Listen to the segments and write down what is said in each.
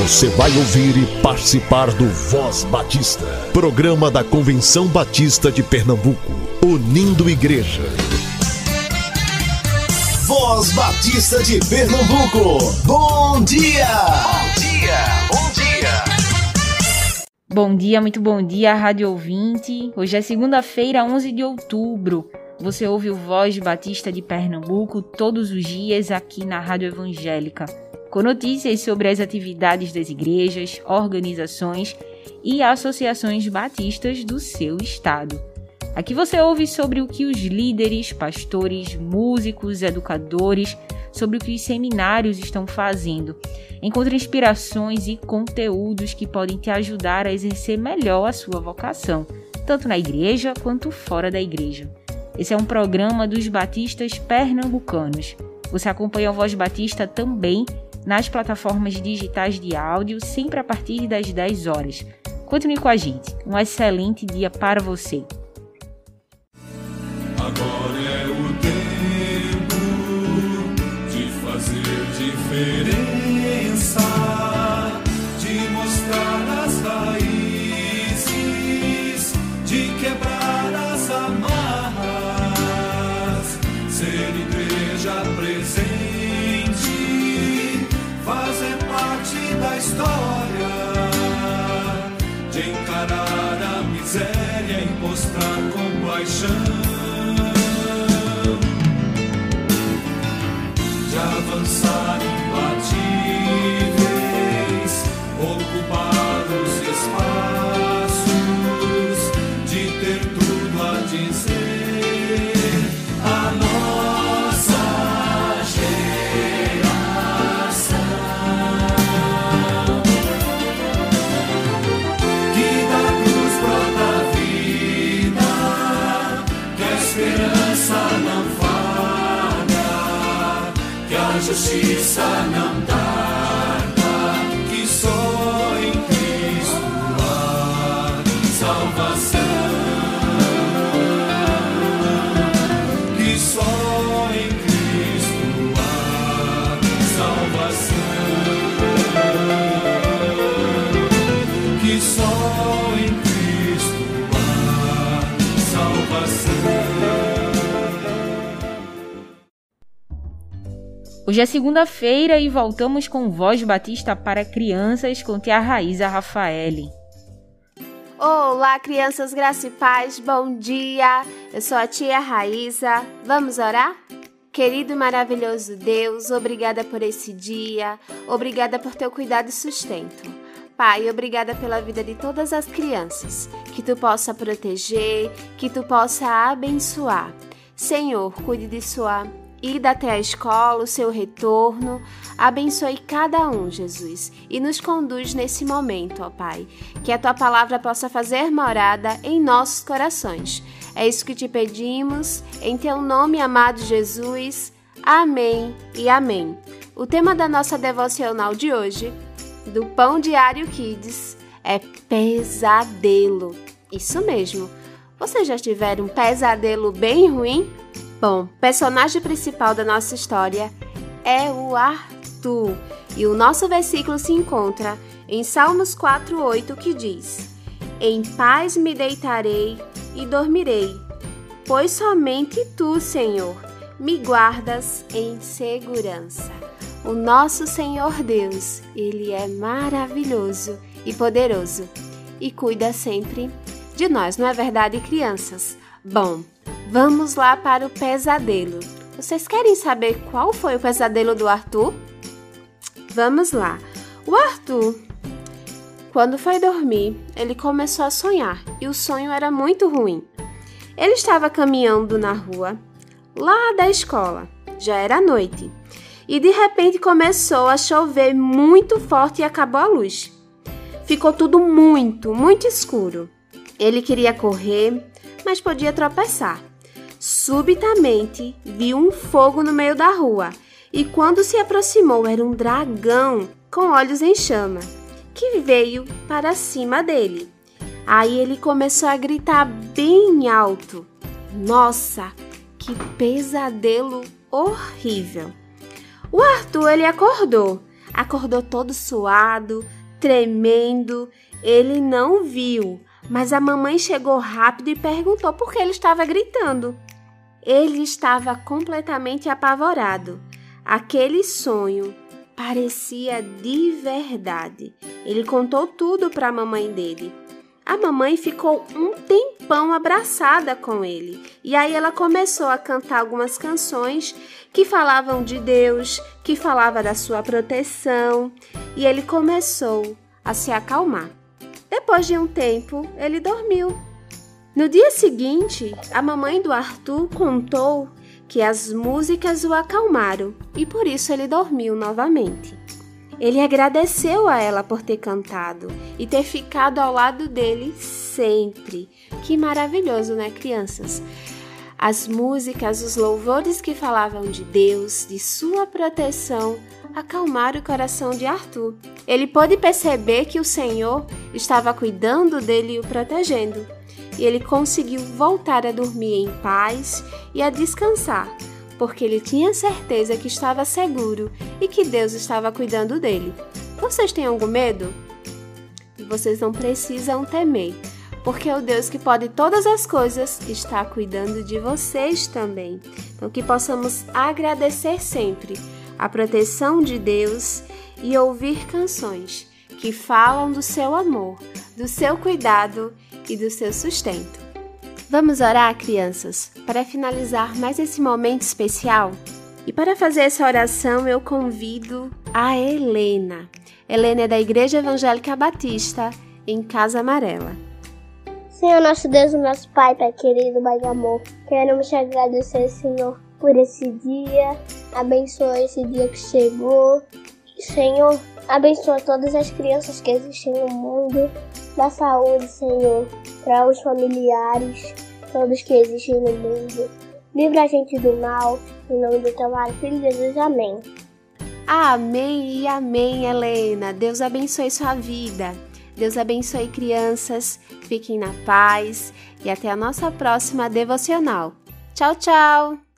Você vai ouvir e participar do Voz Batista, programa da Convenção Batista de Pernambuco, unindo igreja. Voz Batista de Pernambuco, bom dia! Bom dia, bom dia! Bom dia, muito bom dia, Rádio Ouvinte. Hoje é segunda-feira, 11 de outubro. Você ouve o Voz Batista de Pernambuco todos os dias aqui na Rádio Evangélica com notícias sobre as atividades das igrejas, organizações e associações batistas do seu estado. Aqui você ouve sobre o que os líderes, pastores, músicos, educadores, sobre o que os seminários estão fazendo. Encontre inspirações e conteúdos que podem te ajudar a exercer melhor a sua vocação, tanto na igreja quanto fora da igreja. Esse é um programa dos batistas pernambucanos. Você acompanha o Voz Batista também nas plataformas digitais de áudio, sempre a partir das 10 horas. Continue com a gente. Um excelente dia para você. Agora é o tempo de fazer diferença, sunny Hoje é segunda-feira e voltamos com Voz Batista para crianças com tia Raíza Rafaele. Olá, crianças graça e paz, bom dia! Eu sou a tia Raíza. Vamos orar? Querido e maravilhoso Deus, obrigada por esse dia, obrigada por teu cuidado e sustento. Pai, obrigada pela vida de todas as crianças, que tu possa proteger, que tu possa abençoar. Senhor, cuide de sua ida até a escola, o seu retorno. Abençoe cada um, Jesus, e nos conduz nesse momento, ó Pai. Que a tua palavra possa fazer morada em nossos corações. É isso que te pedimos, em teu nome, amado Jesus. Amém e amém. O tema da nossa devocional de hoje, do Pão Diário Kids, é pesadelo. Isso mesmo. Vocês já tiveram um pesadelo bem ruim? Bom, o personagem principal da nossa história é o Arthur, e o nosso versículo se encontra em Salmos 4:8 que diz: Em paz me deitarei e dormirei, pois somente tu, Senhor, me guardas em segurança. O nosso Senhor Deus, ele é maravilhoso e poderoso e cuida sempre de nós, não é verdade, crianças? Bom, Vamos lá para o pesadelo. Vocês querem saber qual foi o pesadelo do Arthur? Vamos lá. O Arthur, quando foi dormir, ele começou a sonhar e o sonho era muito ruim. Ele estava caminhando na rua, lá da escola, já era noite, e de repente começou a chover muito forte e acabou a luz. Ficou tudo muito, muito escuro. Ele queria correr, mas podia tropeçar. Subitamente viu um fogo no meio da rua e, quando se aproximou, era um dragão com olhos em chama que veio para cima dele. Aí ele começou a gritar bem alto: Nossa, que pesadelo horrível! O Arthur ele acordou. acordou todo suado, tremendo. Ele não viu, mas a mamãe chegou rápido e perguntou por que ele estava gritando. Ele estava completamente apavorado. Aquele sonho parecia de verdade. Ele contou tudo para a mamãe dele. A mamãe ficou um tempão abraçada com ele. E aí ela começou a cantar algumas canções que falavam de Deus, que falava da sua proteção, e ele começou a se acalmar. Depois de um tempo, ele dormiu. No dia seguinte, a mamãe do Arthur contou que as músicas o acalmaram e por isso ele dormiu novamente. Ele agradeceu a ela por ter cantado e ter ficado ao lado dele sempre. Que maravilhoso, né, crianças? As músicas, os louvores que falavam de Deus, de sua proteção, acalmaram o coração de Arthur. Ele pôde perceber que o Senhor estava cuidando dele e o protegendo. E ele conseguiu voltar a dormir em paz e a descansar, porque ele tinha certeza que estava seguro e que Deus estava cuidando dele. Vocês têm algum medo? Vocês não precisam temer, porque o Deus que pode todas as coisas está cuidando de vocês também. Então, que possamos agradecer sempre a proteção de Deus e ouvir canções que falam do seu amor, do seu cuidado e do seu sustento. Vamos orar, crianças, para finalizar mais esse momento especial? E para fazer essa oração, eu convido a Helena. Helena é da Igreja Evangélica Batista, em Casa Amarela. Senhor nosso Deus, nosso Pai, Pai querido, Pai de amor, queremos te agradecer, Senhor, por esse dia. Abençoa esse dia que chegou. Senhor, abençoa todas as crianças que existem no mundo. Dá saúde, Senhor, para os familiares, todos que existem no mundo. Livra a gente do mal, em nome do teu amado Filho Jesus. Amém. Amém e amém, Helena. Deus abençoe sua vida. Deus abençoe crianças. Fiquem na paz e até a nossa próxima devocional. Tchau, tchau.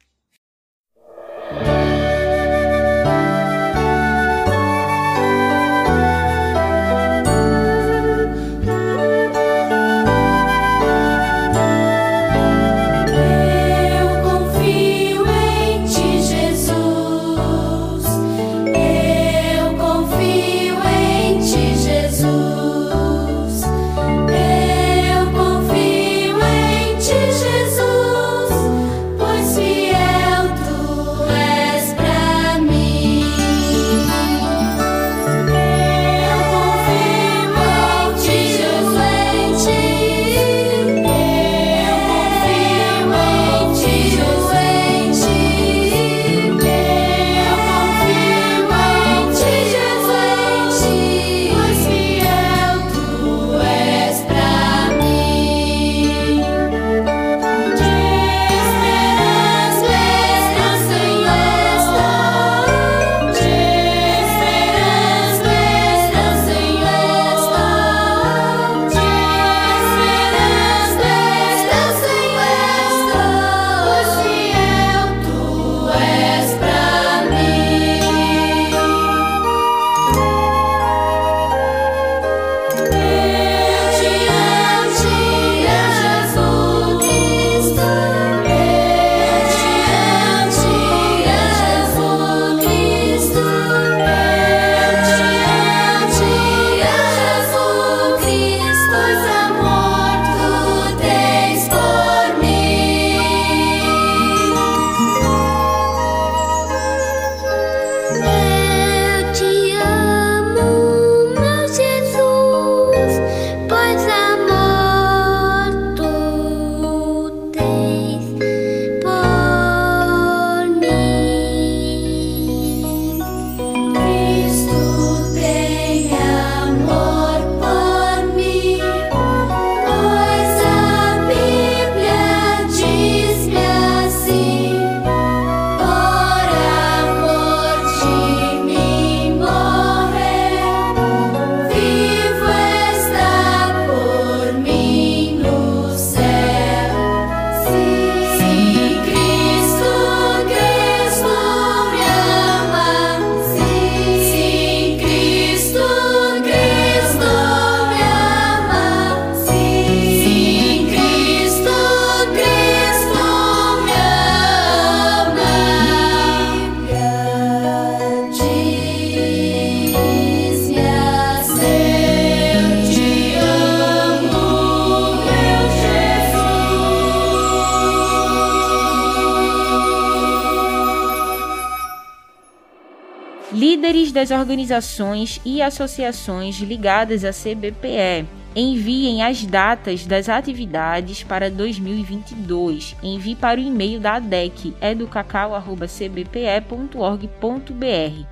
Das organizações e associações ligadas à CBPE enviem as datas das atividades para 2022. Envie para o e-mail da ADEC, educacau.cbpe.org.br.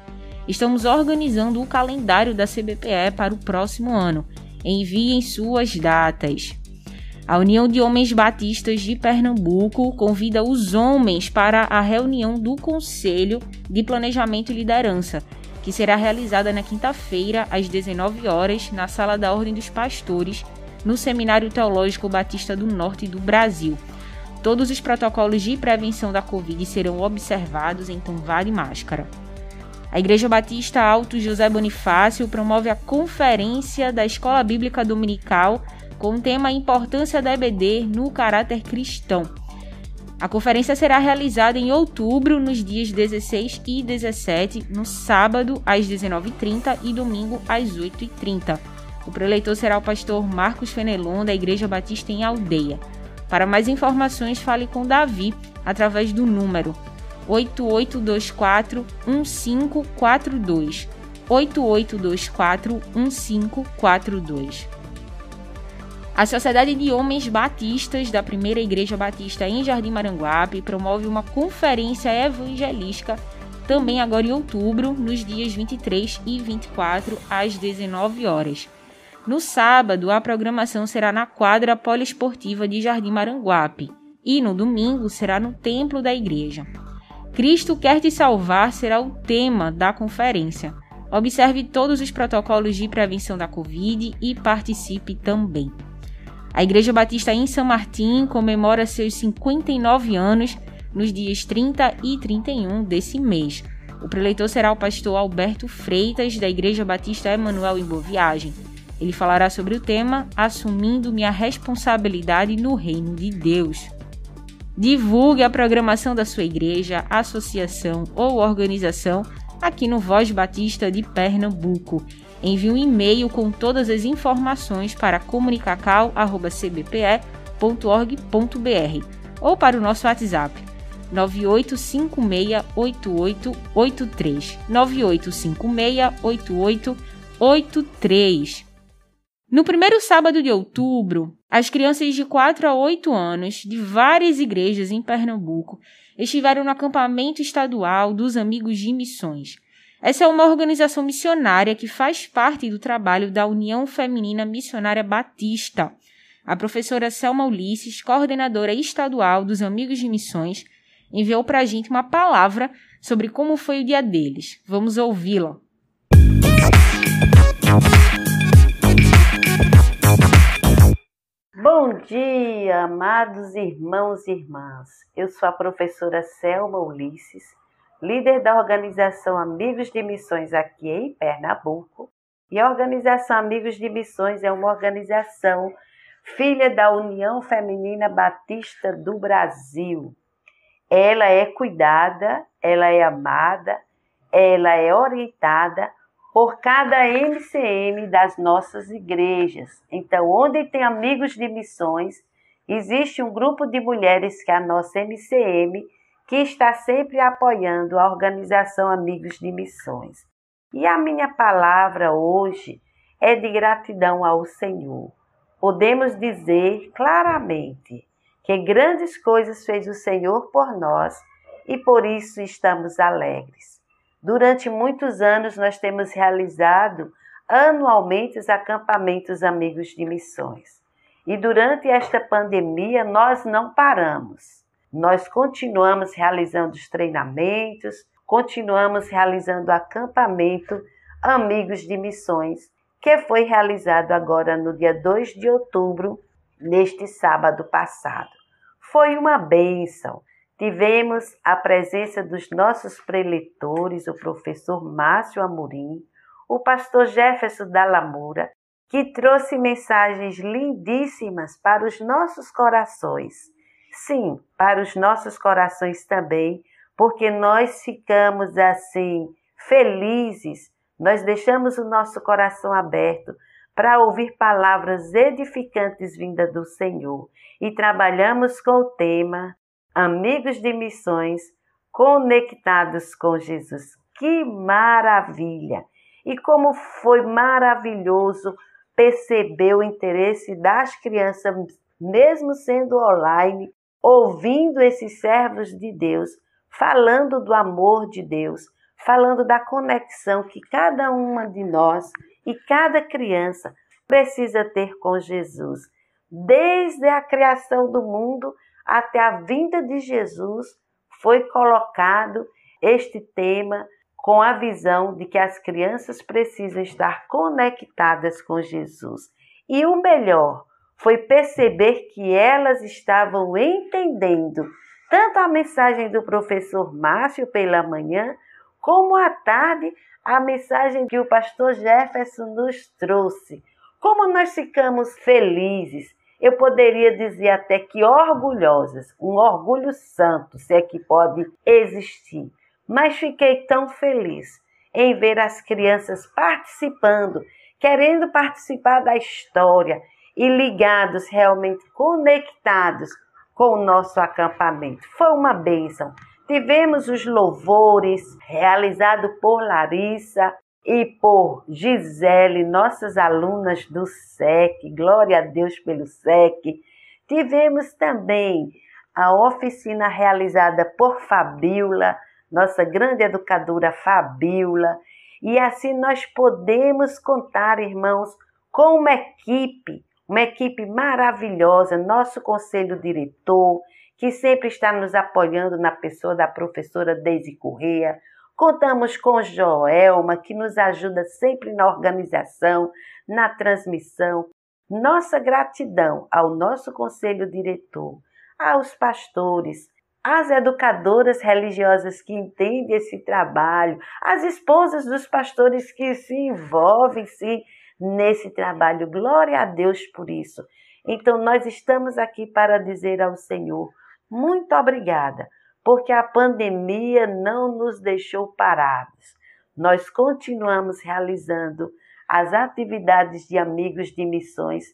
Estamos organizando o calendário da CBPE para o próximo ano. Enviem suas datas. A União de Homens Batistas de Pernambuco convida os homens para a reunião do Conselho de Planejamento e Liderança, que será realizada na quinta-feira, às 19 horas, na Sala da Ordem dos Pastores, no Seminário Teológico Batista do Norte do Brasil. Todos os protocolos de prevenção da Covid serão observados, então vale máscara. A Igreja Batista Alto José Bonifácio promove a Conferência da Escola Bíblica Dominical com o tema Importância da EBD no caráter cristão. A conferência será realizada em outubro, nos dias 16 e 17, no sábado às 19h30 e domingo às 8h30. O preleitor será o pastor Marcos Fenelon, da Igreja Batista em Aldeia. Para mais informações, fale com Davi através do número 8824 1542. 8824 1542. A Sociedade de Homens Batistas da Primeira Igreja Batista em Jardim Maranguape promove uma conferência evangelística também agora em outubro, nos dias 23 e 24 às 19 horas. No sábado, a programação será na quadra poliesportiva de Jardim Maranguape e no domingo será no templo da igreja. Cristo quer te salvar será o tema da conferência. Observe todos os protocolos de prevenção da Covid e participe também. A Igreja Batista em São Martim comemora seus 59 anos nos dias 30 e 31 desse mês. O preleitor será o pastor Alberto Freitas, da Igreja Batista Emanuel em Boa Viagem. Ele falará sobre o tema Assumindo minha responsabilidade no reino de Deus. Divulgue a programação da sua igreja, associação ou organização aqui no Voz Batista de Pernambuco Envie um e-mail com todas as informações para comunicacal.cbpe.org.br ou para o nosso WhatsApp 98568883 98568883 no primeiro sábado de outubro, as crianças de 4 a 8 anos de várias igrejas em Pernambuco estiveram no acampamento estadual dos Amigos de Missões. Essa é uma organização missionária que faz parte do trabalho da União Feminina Missionária Batista. A professora Selma Ulisses, coordenadora estadual dos Amigos de Missões, enviou para a gente uma palavra sobre como foi o dia deles. Vamos ouvi-la. Bom dia, amados irmãos e irmãs. Eu sou a professora Selma Ulisses líder da organização Amigos de Missões aqui em Pernambuco. E a organização Amigos de Missões é uma organização filha da União Feminina Batista do Brasil. Ela é cuidada, ela é amada, ela é orientada por cada MCM das nossas igrejas. Então, onde tem amigos de missões, existe um grupo de mulheres que é a nossa MCM que está sempre apoiando a organização Amigos de Missões. E a minha palavra hoje é de gratidão ao Senhor. Podemos dizer claramente que grandes coisas fez o Senhor por nós e por isso estamos alegres. Durante muitos anos nós temos realizado anualmente os acampamentos Amigos de Missões. E durante esta pandemia nós não paramos nós continuamos realizando os treinamentos, continuamos realizando o acampamento Amigos de Missões, que foi realizado agora no dia 2 de outubro, neste sábado passado. Foi uma bênção. Tivemos a presença dos nossos preletores, o professor Márcio Amorim, o pastor Jefferson da Lamura, que trouxe mensagens lindíssimas para os nossos corações Sim, para os nossos corações também, porque nós ficamos assim felizes, nós deixamos o nosso coração aberto para ouvir palavras edificantes vindas do Senhor e trabalhamos com o tema Amigos de Missões conectados com Jesus. que maravilha! E como foi maravilhoso perceber o interesse das crianças, mesmo sendo online, ouvindo esses servos de Deus, falando do amor de Deus, falando da conexão que cada uma de nós e cada criança precisa ter com Jesus. Desde a criação do mundo até a vinda de Jesus, foi colocado este tema com a visão de que as crianças precisam estar conectadas com Jesus. E o melhor foi perceber que elas estavam entendendo tanto a mensagem do professor Márcio pela manhã, como à tarde a mensagem que o pastor Jefferson nos trouxe. Como nós ficamos felizes, eu poderia dizer até que orgulhosas, um orgulho santo, se é que pode existir. Mas fiquei tão feliz em ver as crianças participando, querendo participar da história e ligados, realmente conectados com o nosso acampamento. Foi uma bênção. Tivemos os louvores realizados por Larissa e por Gisele, nossas alunas do SEC. Glória a Deus pelo SEC. Tivemos também a oficina realizada por Fabiola, nossa grande educadora Fabiola. E assim nós podemos contar, irmãos, com uma equipe, uma equipe maravilhosa, nosso conselho diretor, que sempre está nos apoiando na pessoa da professora Deise Correia. Contamos com Joelma, que nos ajuda sempre na organização, na transmissão. Nossa gratidão ao nosso conselho diretor, aos pastores, às educadoras religiosas que entendem esse trabalho, às esposas dos pastores que se envolvem sim nesse trabalho. Glória a Deus por isso. Então, nós estamos aqui para dizer ao Senhor: muito obrigada, porque a pandemia não nos deixou parados. Nós continuamos realizando as atividades de amigos de missões,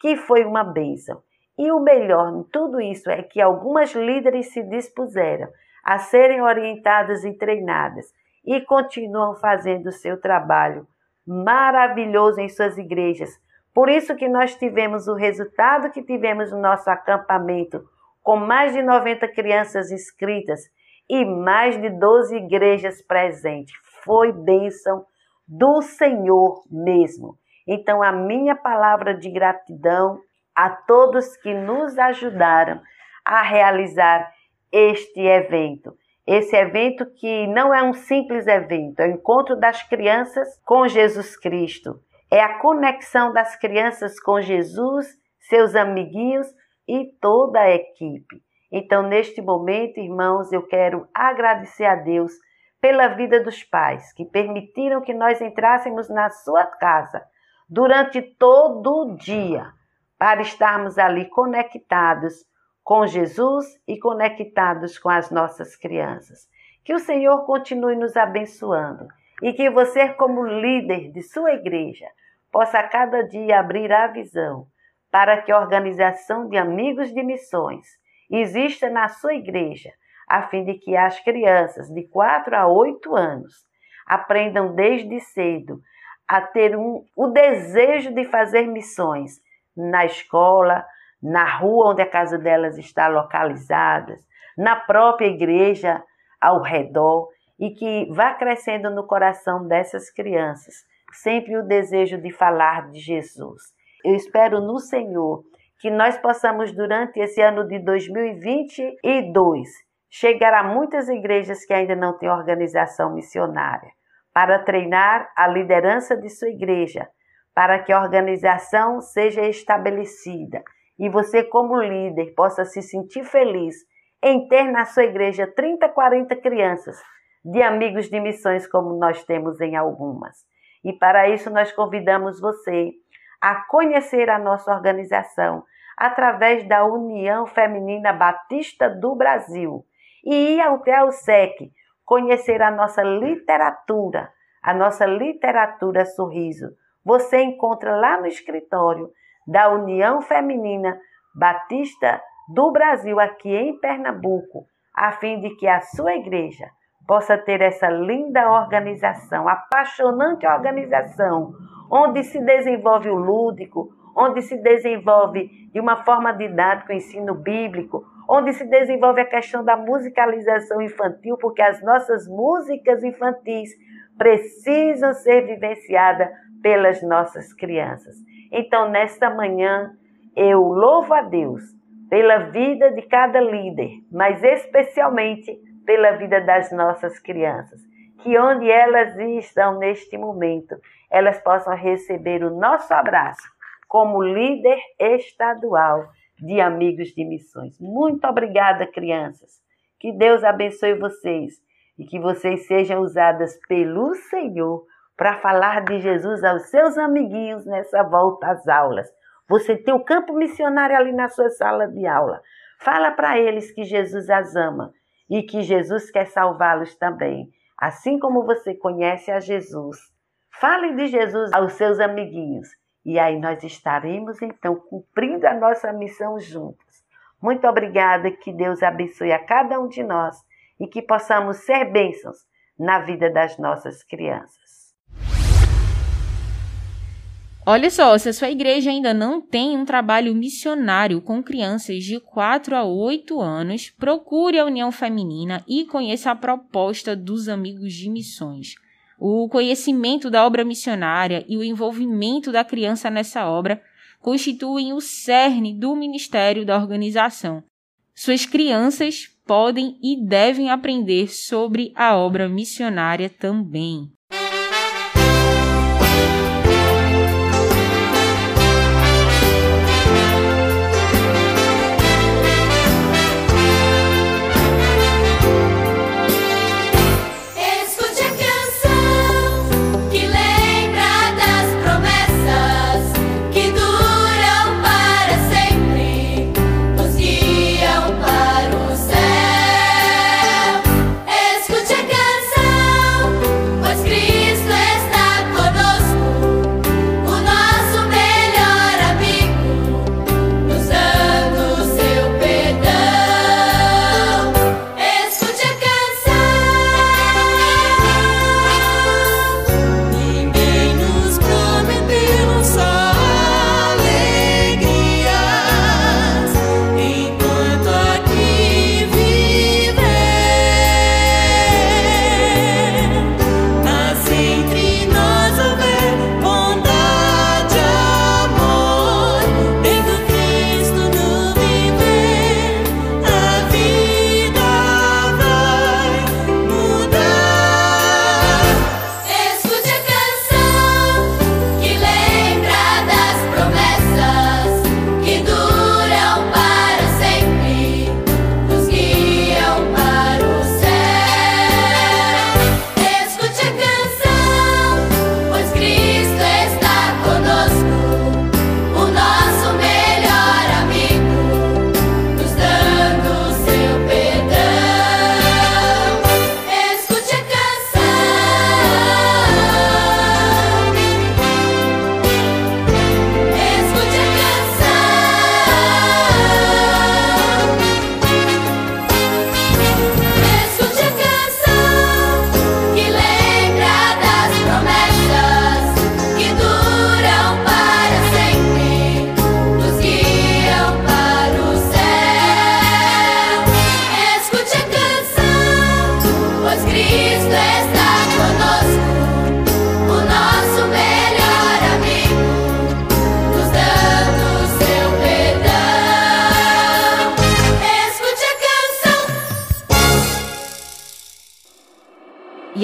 que foi uma bênção. E o melhor em tudo isso é que algumas líderes se dispuseram a serem orientadas e treinadas e continuam fazendo o seu trabalho maravilhoso em suas igrejas. Por isso que nós tivemos o resultado que tivemos no nosso acampamento com mais de 90 crianças inscritas e mais de 12 igrejas presentes. Foi bênção do Senhor mesmo. Então, a minha palavra de gratidão a todos que nos ajudaram a realizar este evento. Esse evento que não é um simples evento, é o encontro das crianças com Jesus Cristo. É a conexão das crianças com Jesus, seus amiguinhos e toda a equipe. Então, neste momento, irmãos, eu quero agradecer a Deus pela vida dos pais que permitiram que nós entrássemos na sua casa durante todo o dia para estarmos ali conectados com Jesus e conectados com as nossas crianças. Que o Senhor continue nos abençoando e que você, como líder de sua igreja, possa cada dia abrir a visão para que a organização de amigos de missões exista na sua igreja, a fim de que as crianças de 4 a 8 anos aprendam desde cedo a ter um, o desejo de fazer missões na escola, na rua onde a casa delas está localizada, na própria igreja ao redor e que vá crescendo no coração dessas crianças sempre o desejo de falar de Jesus. Eu espero no Senhor que nós possamos, durante esse ano de 2022, chegar a muitas igrejas que ainda não têm organização missionária, para treinar a liderança de sua igreja, para que a organização seja estabelecida e você, como líder, possa se sentir feliz em ter na sua igreja 30, 40 crianças de amigos de missões, como nós temos em algumas. E para isso, nós convidamos você a conhecer a nossa organização através da União Feminina Batista do Brasil e ir até o SEC conhecer a nossa literatura, a nossa literatura sorriso. Você encontra lá no escritório da União Feminina Batista do Brasil, aqui em Pernambuco, a fim de que a sua igreja possa ter essa linda organização, apaixonante organização, onde se desenvolve o lúdico, onde se desenvolve de uma forma didática o ensino bíblico, onde se desenvolve a questão da musicalização infantil, porque as nossas músicas infantis precisam ser vivenciadas pelas nossas crianças. Então, nesta manhã, eu louvo a Deus pela vida de cada líder, mas especialmente pela vida das nossas crianças. Que onde elas estão neste momento, elas possam receber o nosso abraço como líder estadual de Amigos de Missões. Muito obrigada, crianças. Que Deus abençoe vocês e que vocês sejam usadas pelo Senhor para falar de Jesus aos seus amiguinhos nessa volta às aulas. Você tem o campo missionário ali na sua sala de aula. Fala para eles que Jesus as ama e que Jesus quer salvá-los também. Assim como você conhece a Jesus, fale de Jesus aos seus amiguinhos e aí nós estaremos então cumprindo a nossa missão juntos. Muito obrigada, que Deus abençoe a cada um de nós e que possamos ser bênçãos na vida das nossas crianças. Olha só, se a sua igreja ainda não tem um trabalho missionário com crianças de 4 a 8 anos, procure a União Feminina e conheça a proposta dos Amigos de Missões. O conhecimento da obra missionária e o envolvimento da criança nessa obra constituem o cerne do ministério da organização. Suas crianças podem e devem aprender sobre a obra missionária também.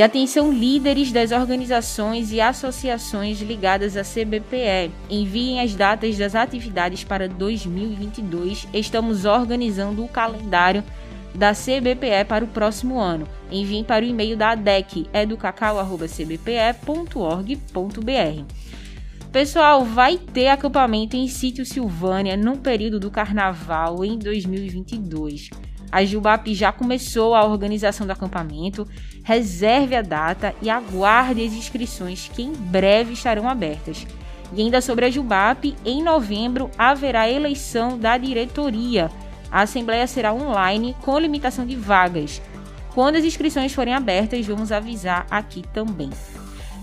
E atenção líderes das organizações e associações ligadas à CBPE. Enviem as datas das atividades para 2022. Estamos organizando o calendário da CBPE para o próximo ano. Enviem para o e-mail da ADEC, educacau.cbpe.org.br. Pessoal, vai ter acampamento em Sítio Silvânia no período do carnaval em 2022. A Jubap já começou a organização do acampamento. Reserve a data e aguarde as inscrições que em breve estarão abertas. E ainda sobre a Jubap, em novembro haverá eleição da diretoria. A assembleia será online com limitação de vagas. Quando as inscrições forem abertas, vamos avisar aqui também.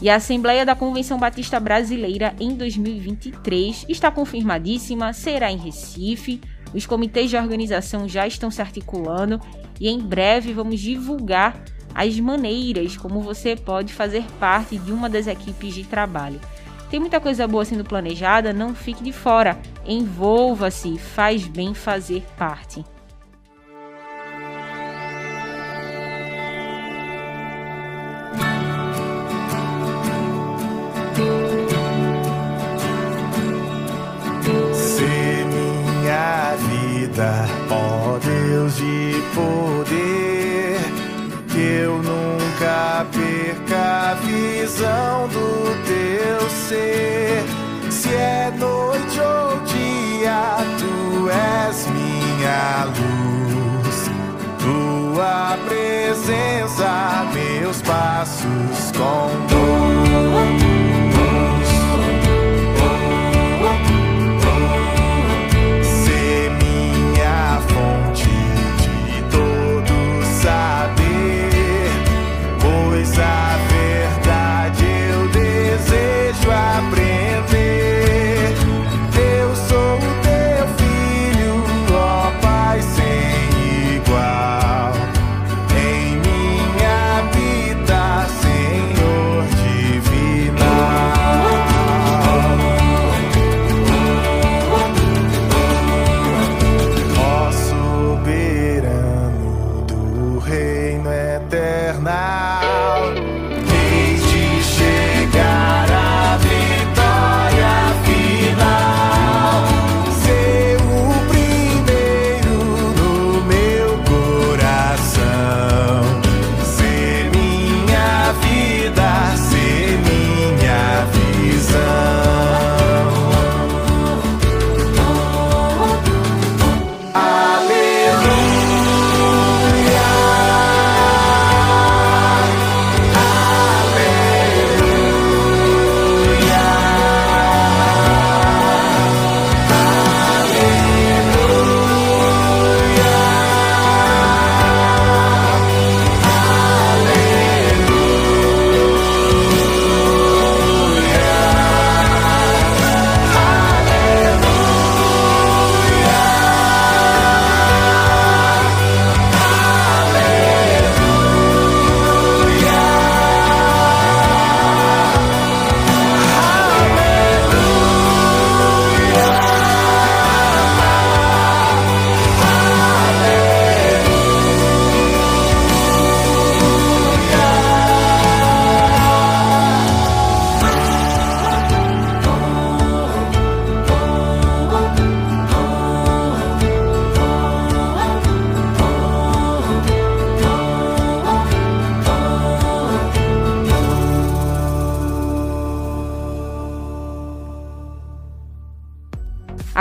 E a Assembleia da Convenção Batista Brasileira em 2023 está confirmadíssima, será em Recife. Os comitês de organização já estão se articulando e em breve vamos divulgar as maneiras como você pode fazer parte de uma das equipes de trabalho. Tem muita coisa boa sendo planejada, não fique de fora. Envolva-se, faz bem fazer parte. Poder, que eu nunca perca a visão do teu ser. Se é noite ou dia, tu és minha luz. Tua presença, meus passos conduz.